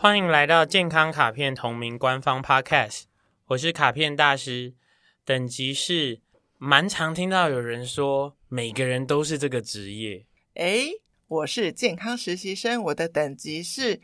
欢迎来到健康卡片同名官方 Podcast，我是卡片大师，等级是蛮常听到有人说每个人都是这个职业。诶，我是健康实习生，我的等级是，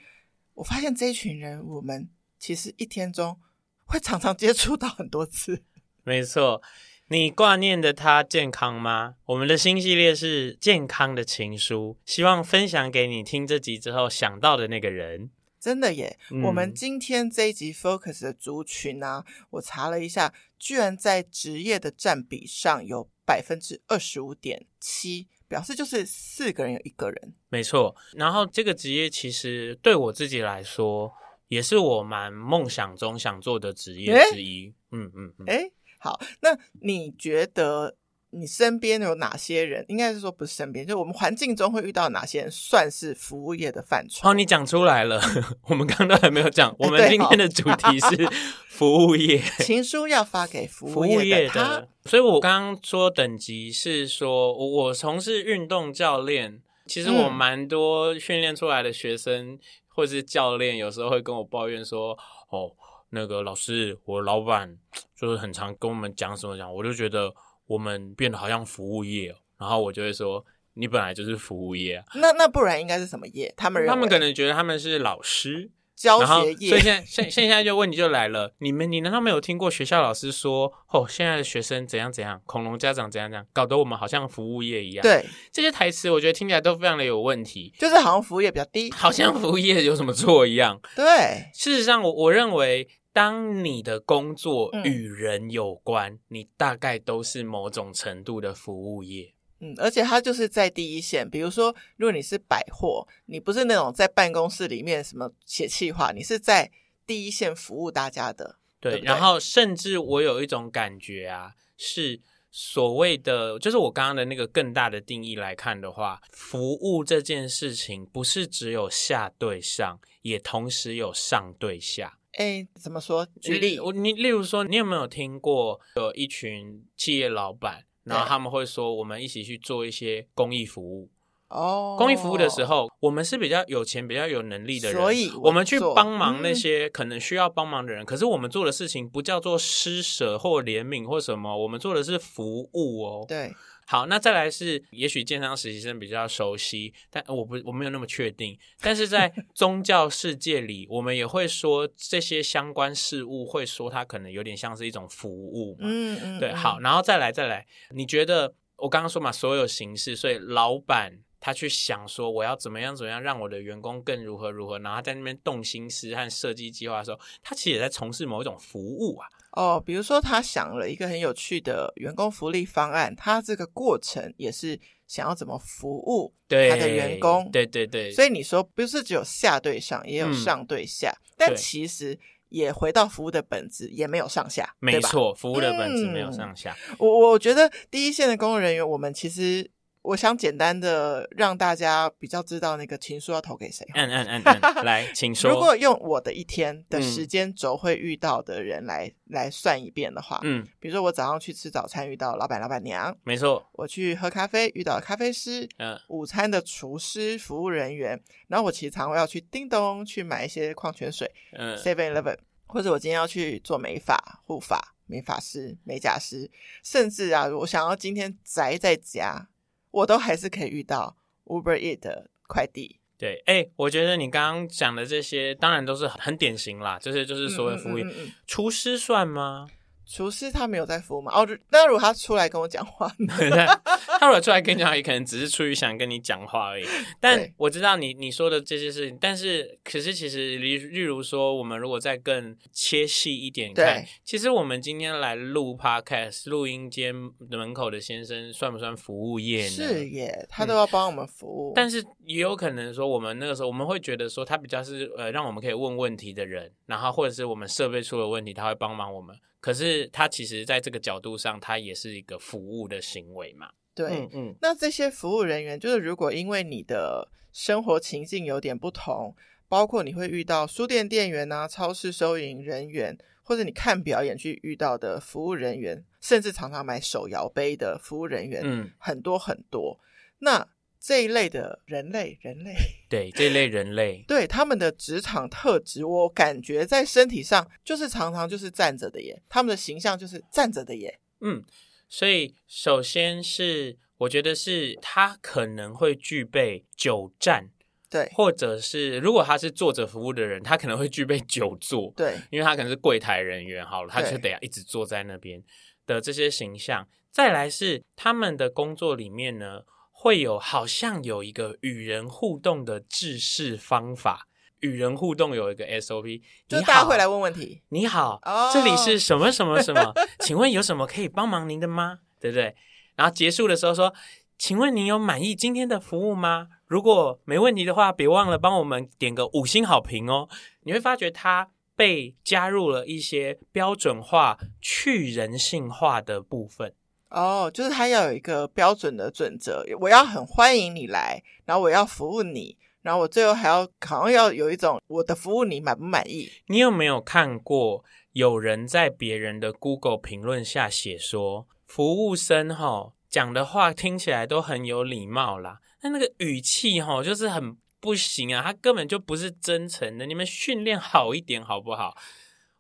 我发现这一群人，我们其实一天中会常常接触到很多次。没错，你挂念的他健康吗？我们的新系列是健康的情书，希望分享给你听这集之后想到的那个人。真的耶！嗯、我们今天这一集 focus 的族群啊，我查了一下，居然在职业的占比上有百分之二十五点七，表示就是四个人有一个人。没错，然后这个职业其实对我自己来说，也是我蛮梦想中想做的职业之一。诶嗯嗯嗯。诶好，那你觉得？你身边有哪些人？应该是说不是身边，就我们环境中会遇到哪些人算是服务业的范畴？哦，你讲出来了，我们刚刚都还没有讲。我们今天的主题是 服务业，情书要发给服务业的所以我刚刚说等级是说，我我从事运动教练，其实我蛮多训练出来的学生、嗯、或是教练，有时候会跟我抱怨说：“哦，那个老师，我老板就是很常跟我们讲什么讲，我就觉得。”我们变得好像服务业，然后我就会说，你本来就是服务业啊。那那不然应该是什么业？他们他们可能觉得他们是老师教学业。所以现在现现在就问题就来了，你们你难道没有听过学校老师说，哦，现在的学生怎样怎样，恐龙家长怎样怎样，搞得我们好像服务业一样。对，这些台词我觉得听起来都非常的有问题，就是好像服务业比较低，好像服务业有什么错一样。对，事实上我我认为。当你的工作与人有关，嗯、你大概都是某种程度的服务业。嗯，而且它就是在第一线。比如说，如果你是百货，你不是那种在办公室里面什么写企划，你是在第一线服务大家的。对，对对，然后甚至我有一种感觉啊，是所谓的，就是我刚刚的那个更大的定义来看的话，服务这件事情不是只有下对上，也同时有上对下。哎，怎么说？举例，我你例如说，你有没有听过有一群企业老板，然后他们会说，我们一起去做一些公益服务。哦，公益服务的时候，我们是比较有钱、比较有能力的人，所以我，我们去帮忙那些可能需要帮忙的人。嗯、可是我们做的事情不叫做施舍或怜悯或什么，我们做的是服务哦。对。好，那再来是，也许健康实习生比较熟悉，但我不我没有那么确定。但是在 宗教世界里，我们也会说这些相关事物，会说它可能有点像是一种服务嘛。嗯嗯，对。好，然后再来再来，你觉得我刚刚说嘛，所有形式，所以老板他去想说我要怎么样怎么样让我的员工更如何如何，然后他在那边动心思和设计计划的时候，他其实也在从事某一种服务啊。哦，比如说他想了一个很有趣的员工福利方案，他这个过程也是想要怎么服务他的员工，对对对。所以你说不是只有下对上，也有上对下，嗯、但其实也回到服务的本质，也没有上下，没错，服务的本质没有上下。嗯、我我觉得第一线的工作人员，我们其实。我想简单的让大家比较知道那个情书要投给谁。嗯嗯嗯，嗯 来，请说。如果用我的一天的时间轴会遇到的人来、嗯、来算一遍的话，嗯，比如说我早上去吃早餐遇到老板老板娘，没错。我去喝咖啡遇到咖啡师，嗯，午餐的厨师服务人员，然后我其实常会要去叮咚去买一些矿泉水，嗯，Seven Eleven，或者我今天要去做美发、护发、美发师、美甲师，甚至啊，我想要今天宅在家。我都还是可以遇到 Uber Eats 的快递。对，哎、欸，我觉得你刚刚讲的这些，当然都是很典型啦，就是就是所谓服务业。嗯嗯嗯嗯、厨师算吗？厨师他没有在服务嘛？哦，那如果他出来跟我讲话呢？他如果出来跟你讲话，也可能只是出于想跟你讲话而已。但我知道你你说的这些事情，但是可是其实例例如说，我们如果再更切细一点看，其实我们今天来录 Podcast，录音间门口的先生算不算服务业呢？是耶，他都要帮我们服务。嗯、但是也有可能说，我们那个时候我们会觉得说，他比较是呃，让我们可以问问题的人，然后或者是我们设备出了问题，他会帮忙我们。可是他其实在这个角度上，他也是一个服务的行为嘛。对，嗯，嗯，那这些服务人员，就是如果因为你的生活情境有点不同，包括你会遇到书店店员啊、超市收银人员，或者你看表演去遇到的服务人员，甚至常常买手摇杯的服务人员，嗯，很多很多。那这一类的人类，人类，对这一类人类，对他们的职场特质，我感觉在身体上就是常常就是站着的耶，他们的形象就是站着的耶。嗯，所以首先是我觉得是他可能会具备久站，对，或者是如果他是坐着服务的人，他可能会具备久坐，对，因为他可能是柜台人员，好了，他就得要一直坐在那边的这些形象。再来是他们的工作里面呢。会有好像有一个与人互动的制式方法，与人互动有一个 SOP，就大家会来问问题。你好，哦、这里是什么什么什么？请问有什么可以帮忙您的吗？对不对？然后结束的时候说，请问您有满意今天的服务吗？如果没问题的话，别忘了帮我们点个五星好评哦。你会发觉它被加入了一些标准化、去人性化的部分。哦，就是他要有一个标准的准则，我要很欢迎你来，然后我要服务你，然后我最后还要好像要有一种我的服务你满不满意？你有没有看过有人在别人的 Google 评论下写说，服务生齁讲的话听起来都很有礼貌啦，但那个语气齁就是很不行啊，他根本就不是真诚的，你们训练好一点好不好？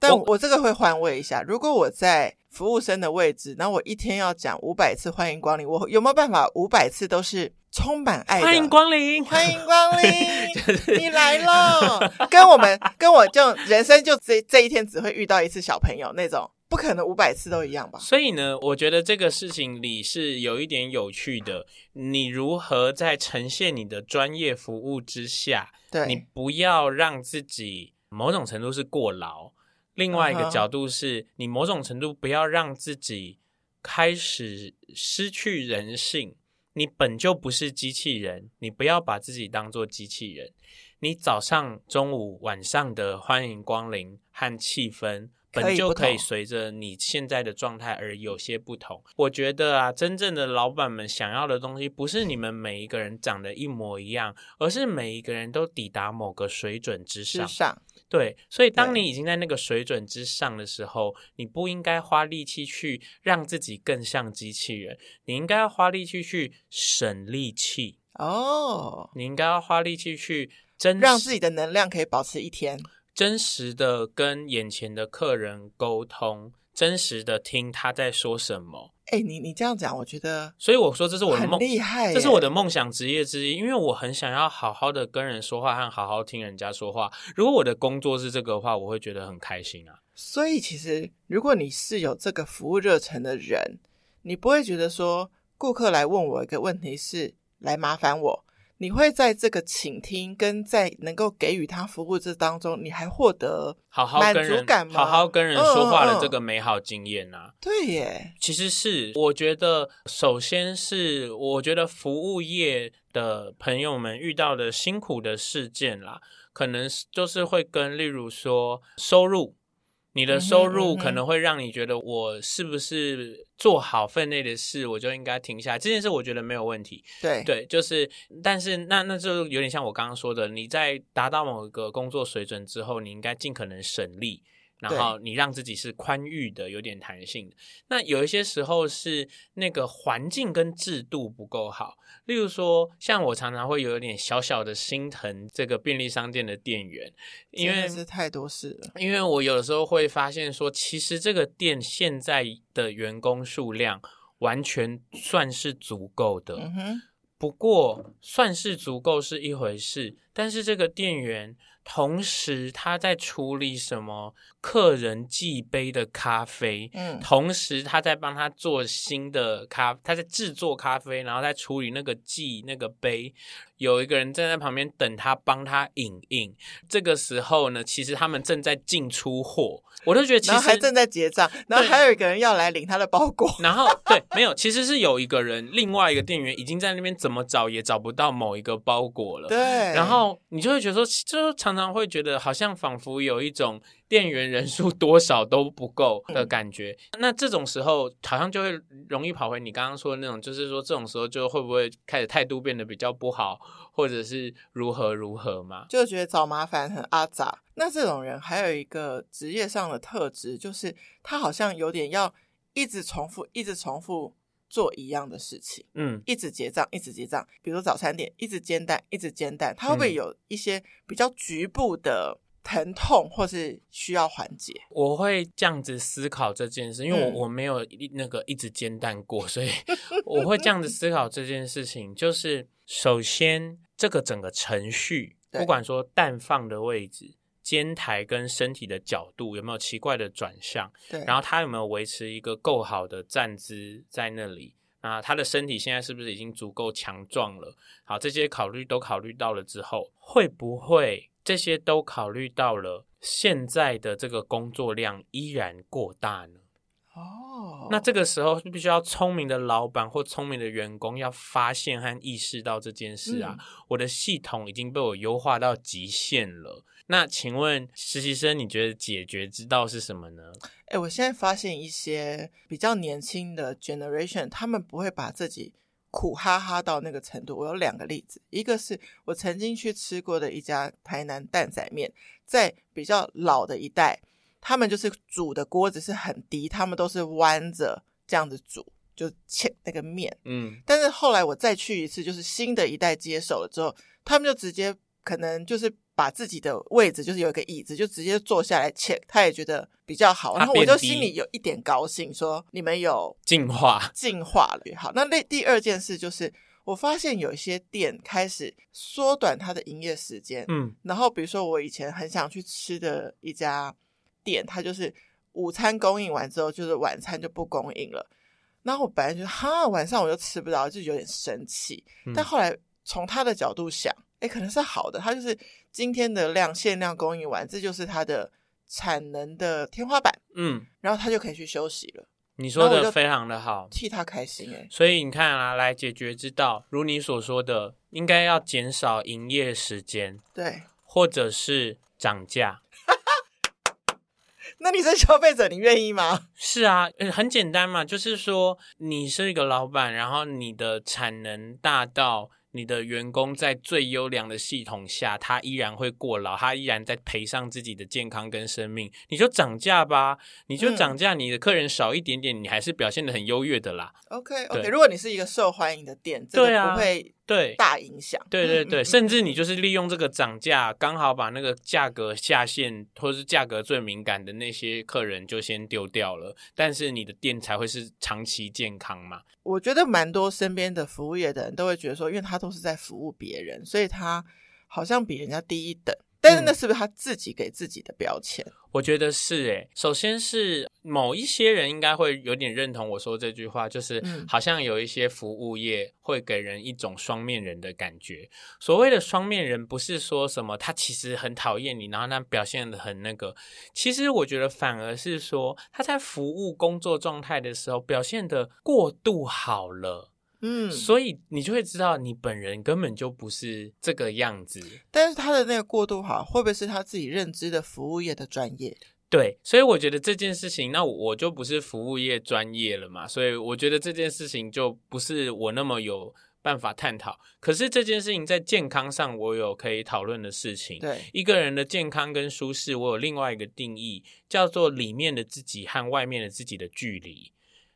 但我，我这个会换位一下，如果我在服务生的位置，那我一天要讲五百次欢迎光临，我有没有办法五百次都是充满爱的？欢迎光临，欢迎光临，你来了。跟我们跟我就人生就这这一天只会遇到一次小朋友那种，不可能五百次都一样吧？所以呢，我觉得这个事情里是有一点有趣的。你如何在呈现你的专业服务之下，对你不要让自己某种程度是过劳。另外一个角度是、uh-huh. 你某种程度不要让自己开始失去人性。你本就不是机器人，你不要把自己当做机器人。你早上、中午、晚上的欢迎光临和气氛，本就可以随着你现在的状态而有些不同。我觉得啊，真正的老板们想要的东西，不是你们每一个人长得一模一样，而是每一个人都抵达某个水准之上。之上。对，所以当你已经在那个水准之上的时候，你不应该花力气去让自己更像机器人，你应该要花力气去省力气。哦。你应该要花力气去真让自己的能量可以保持一天，真实的跟眼前的客人沟通，真实的听他在说什么。哎、欸，你你这样讲，我觉得，所以我说这是我的梦，厉害，这是我的梦想职业之一，因为我很想要好好的跟人说话和好好听人家说话。如果我的工作是这个的话，我会觉得很开心啊。所以其实，如果你是有这个服务热忱的人，你不会觉得说，顾客来问我一个问题是来麻烦我。你会在这个倾听跟在能够给予他服务这当中，你还获得好好跟人好好跟人说话的这个美好经验啊。对耶，其实是我觉得，首先是我觉得服务业的朋友们遇到的辛苦的事件啦，可能就是会跟例如说收入。你的收入可能会让你觉得，我是不是做好分内的事，我就应该停下来。这件事我觉得没有问题。对对，就是，但是那那就有点像我刚刚说的，你在达到某一个工作水准之后，你应该尽可能省力。然后你让自己是宽裕的，有点弹性的。那有一些时候是那个环境跟制度不够好，例如说，像我常常会有点小小的心疼这个便利商店的店员，因为是太多事了。因为我有的时候会发现说，其实这个店现在的员工数量完全算是足够的。嗯。不过算是足够是一回事，但是这个店员。同时，他在处理什么客人寄杯的咖啡，嗯，同时他在帮他做新的咖，他在制作咖啡，然后在处理那个寄那个杯。有一个人站在旁边等他帮他影印，这个时候呢，其实他们正在进出货，我都觉得其实还正在结账，然后还有一个人要来领他的包裹，然后对，没有，其实是有一个人，另外一个店员已经在那边怎么找也找不到某一个包裹了，对，然后你就会觉得说，就常常会觉得好像仿佛有一种。店员人数 多少都不够的感觉，嗯，那这种时候好像就会容易跑回你刚刚说的那种，就是说这种时候就会不会开始态度变得比较不好，或者是如何如何嘛？就觉得找麻烦很阿杂。那这种人还有一个职业上的特质，就是他好像有点要一直重复，一直重复做一样的事情，嗯，一直结账，一直结账。比如早餐店，一直煎蛋，一直煎蛋，它会不会有一些比较局部的疼痛，或是需要缓解？我会这样子思考这件事，因为我、嗯、我没有那个一直煎蛋过，所以我会这样子思考这件事情。就是首先，这个整个程序，不管说蛋放的位置。煎台跟身体的角度有没有奇怪的转向？对，然后他有没有维持一个够好的站姿在那里？啊，他的身体现在是不是已经足够强壮了？好，这些考虑都考虑到了之后，会不会这些都考虑到了？现在的这个工作量依然过大呢？哦，那这个时候是必须要聪明的老板或聪明的员工要发现和意识到这件事啊！嗯、我的系统已经被我优化到极限了。那请问实习生，你觉得解决之道是什么呢？诶，我现在发现一些比较年轻的 generation，他们不会把自己苦哈哈到那个程度。我有两个例子，一个是我曾经去吃过的一家台南蛋仔面，在比较老的一代。他们就是煮的锅子是很低，他们都是弯着这样子煮，就切那个面。嗯，但是后来我再去一次，就是新的一代接手了之后，他们就直接可能就是把自己的位置，就是有一个椅子，就直接坐下来 check，，他也觉得比较好。然后我就心里有一点高兴，说你们有进化，进化了。好，那那第二件事就是，我发现有一些店开始缩短它的营业时间。嗯，然后比如说我以前很想去吃的一家。店它就是午餐供应完之后，就是晚餐就不供应了。然后我本来就哈，晚上我就吃不到，就有点生气。嗯、但后来从他的角度想，哎，可能是好的。它就是今天的量限量供应完，这就是它的产能的天花板。嗯，然后它就可以去休息了。你说的非常的好，替他开心哎。所以你看啊，来解决之道，如你所说的，应该要减少营业时间，对，或者是涨价。那你是消费者，你愿意吗？是啊，很简单嘛，就是说你是一个老板，然后你的产能大到。你的员工在最优良的系统下，他依然会过劳，他依然在赔上自己的健康跟生命。你就涨价吧，你就涨价，你的客人少一点点，嗯、你还是表现的很优越的啦。OK OK，如果你是一个受欢迎的店，对啊，不会对大影响。对对对，甚至你就是利用这个涨价，刚好把那个价格下限或是价格最敏感的那些客人就先丢掉了，但是你的店才会是长期健康嘛。我觉得蛮多身边的服务业的人都会觉得说，因为他都是在服务别人，所以他好像比人家低一等。但是那是不是他自己给自己的标签？嗯，我觉得是诶。首先是某一些人应该会有点认同我说这句话，就是好像有一些服务业会给人一种双面人的感觉。所谓的双面人，不是说什么他其实很讨厌你，然后他表现的很那个。其实我觉得反而是说他在服务工作状态的时候表现的过度好了。嗯，所以你就会知道，你本人根本就不是这个样子。但是他的那个过度好，会不会是他自己认知的服务业的专业？对，所以我觉得这件事情，那我就不是服务业专业了嘛。所以我觉得这件事情就不是我那么有办法探讨。可是这件事情在健康上，我有可以讨论的事情。对，一个人的健康跟舒适，我有另外一个定义，叫做里面的自己和外面的自己的距离。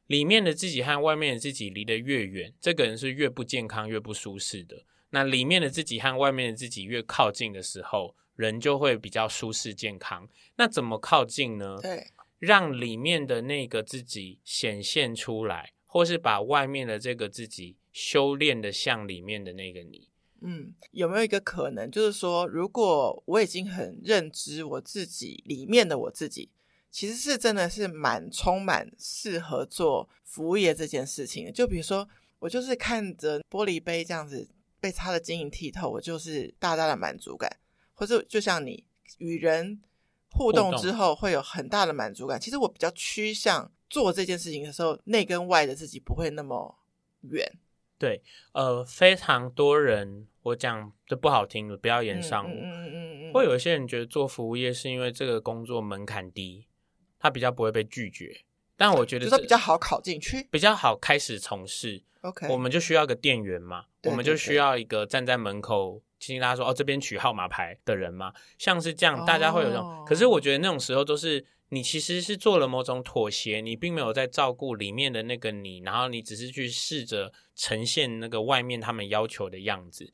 里面的自己和外面的自己离得越远，这个人是越不健康、越不舒适的。那里面的自己和外面的自己越靠近的时候，人就会比较舒适健康。那怎么靠近呢？对，让里面的那个自己显现出来，或是把外面的这个自己修炼的像里面的那个你。嗯，有没有一个可能，就是说，如果我已经很认知我自己里面的我自己。其实是真的是蛮充满适合做服务业这件事情的。就比如说，我就是看着玻璃杯这样子被擦得晶莹剔透，我就是大大的满足感。或者就像你与人互动之后会有很大的满足感。其实我比较趋向做这件事情的时候，内跟外的自己不会那么远。对，呃，非常多人，我讲的不好听的，不要言上我。嗯嗯嗯嗯，会有一些人觉得做服务业是因为这个工作门槛低。他比较不会被拒绝，但我觉得这比较好考进去，比较好开始从事。OK，我们就需要个店员嘛，对对对，我们就需要一个站在门口，提醒大家说哦，这边取号码牌的人嘛，像是这样，大家会有这种。Oh. 可是我觉得那种时候都是你其实是做了某种妥协，你并没有在照顾里面的那个你，然后你只是去试着呈现那个外面他们要求的样子，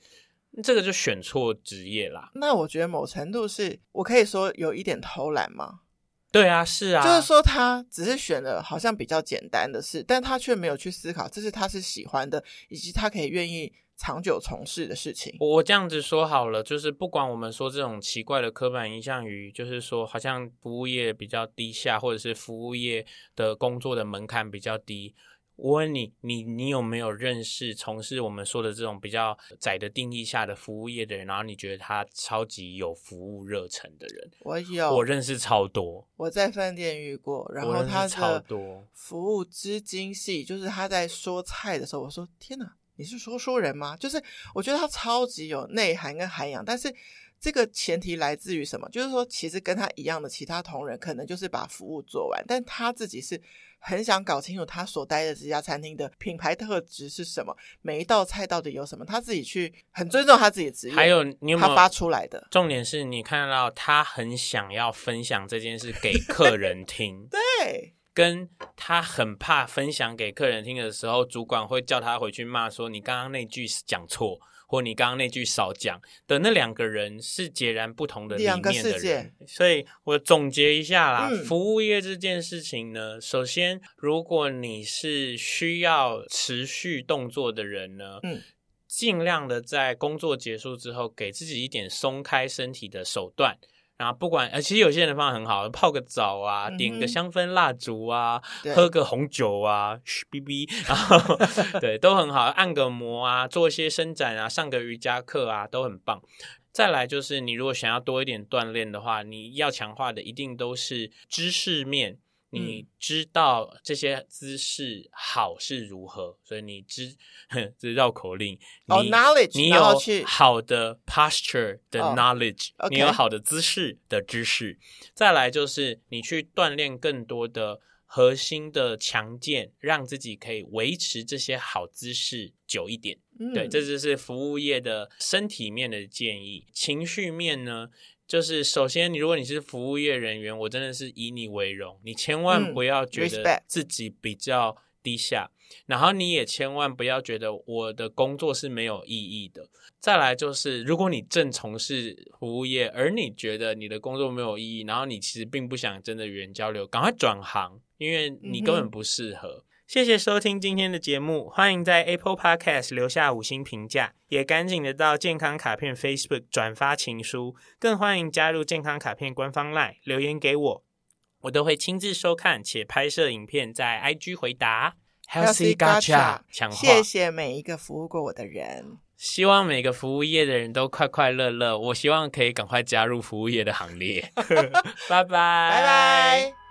这个就选错职业啦。那我觉得某程度是我可以说有一点偷懒吗？对啊，是啊，就是说他只是选了好像比较简单的事，但他却没有去思考这是他是喜欢的，以及他可以愿意。长久从事的事情，我这样子说好了，就是不管我们说这种奇怪的刻板印象于，就是说好像服务业比较低下，或者是服务业的工作的门槛比较低。我问你，你你有没有认识从事我们说的这种比较窄的定义下的服务业的人？然后你觉得他超级有服务热忱的人？我有，我认识超多。我在饭店遇过，然后他超多服务之精细，就是他在说菜的时候，我说天哪！你是说书人吗？就是我觉得他超级有内涵跟涵养，但是这个前提来自于什么？就是说，其实跟他一样的其他同仁，可能就是把服务做完，但他自己是很想搞清楚他所待的这家餐厅的品牌特质是什么，每一道菜到底有什么，他自己去很尊重他自己的职业。还有，你有没有他发出来的重点是你看到他很想要分享这件事给客人听，对。跟他很怕分享给客人听的时候，主管会叫他回去骂说：“你刚刚那句讲错，或你刚刚那句少讲。”的那两个人是截然不同的理念的人。所以我总结一下啦，嗯，服务业这件事情呢，首先，如果你是需要持续动作的人呢，嗯，尽量的在工作结束之后，给自己一点松开身体的手段。然后不管，呃，其实有些人的方法很好，泡个澡啊，点个香氛蜡烛啊，嗯、喝个红酒啊，嘘哔哔，然后 对，都很好，按个摩啊，做一些伸展啊，上个瑜伽课啊，都很棒。再来就是，你如果想要多一点锻炼的话，你要强化的一定都是知识面。你知道这些姿势好是如何，所以你知这绕口令。哦、oh,，knowledge，你有好的 posture 的 knowledge，、oh. 你有好的姿势的知识。再来就是你去锻炼更多的核心的强健，让自己可以维持这些好姿势久一点。嗯、对，这就是服务业的身体面的建议。情绪面呢？就是首先，你如果你是服务业人员，我真的是以你为荣，你千万不要觉得自己比较低下，嗯、然后你也千万不要觉得我的工作是没有意义的。再来就是，如果你正从事服务业，而你觉得你的工作没有意义，然后你其实并不想真的与人交流，赶快转行，因为你根本不适合。嗯谢谢收听今天的节目，欢迎在 Apple Podcast 留下五星评价，也赶紧的到健康卡片 Facebook 转发情书，更欢迎加入健康卡片官方 LINE 留言给我，我都会亲自收看且拍摄影片在 IG 回答。Healthy Gacha，强化。谢谢每一个服务过我的人，希望每个服务业的人都快快乐乐。我希望可以赶快加入服务业的行列。拜拜，拜拜。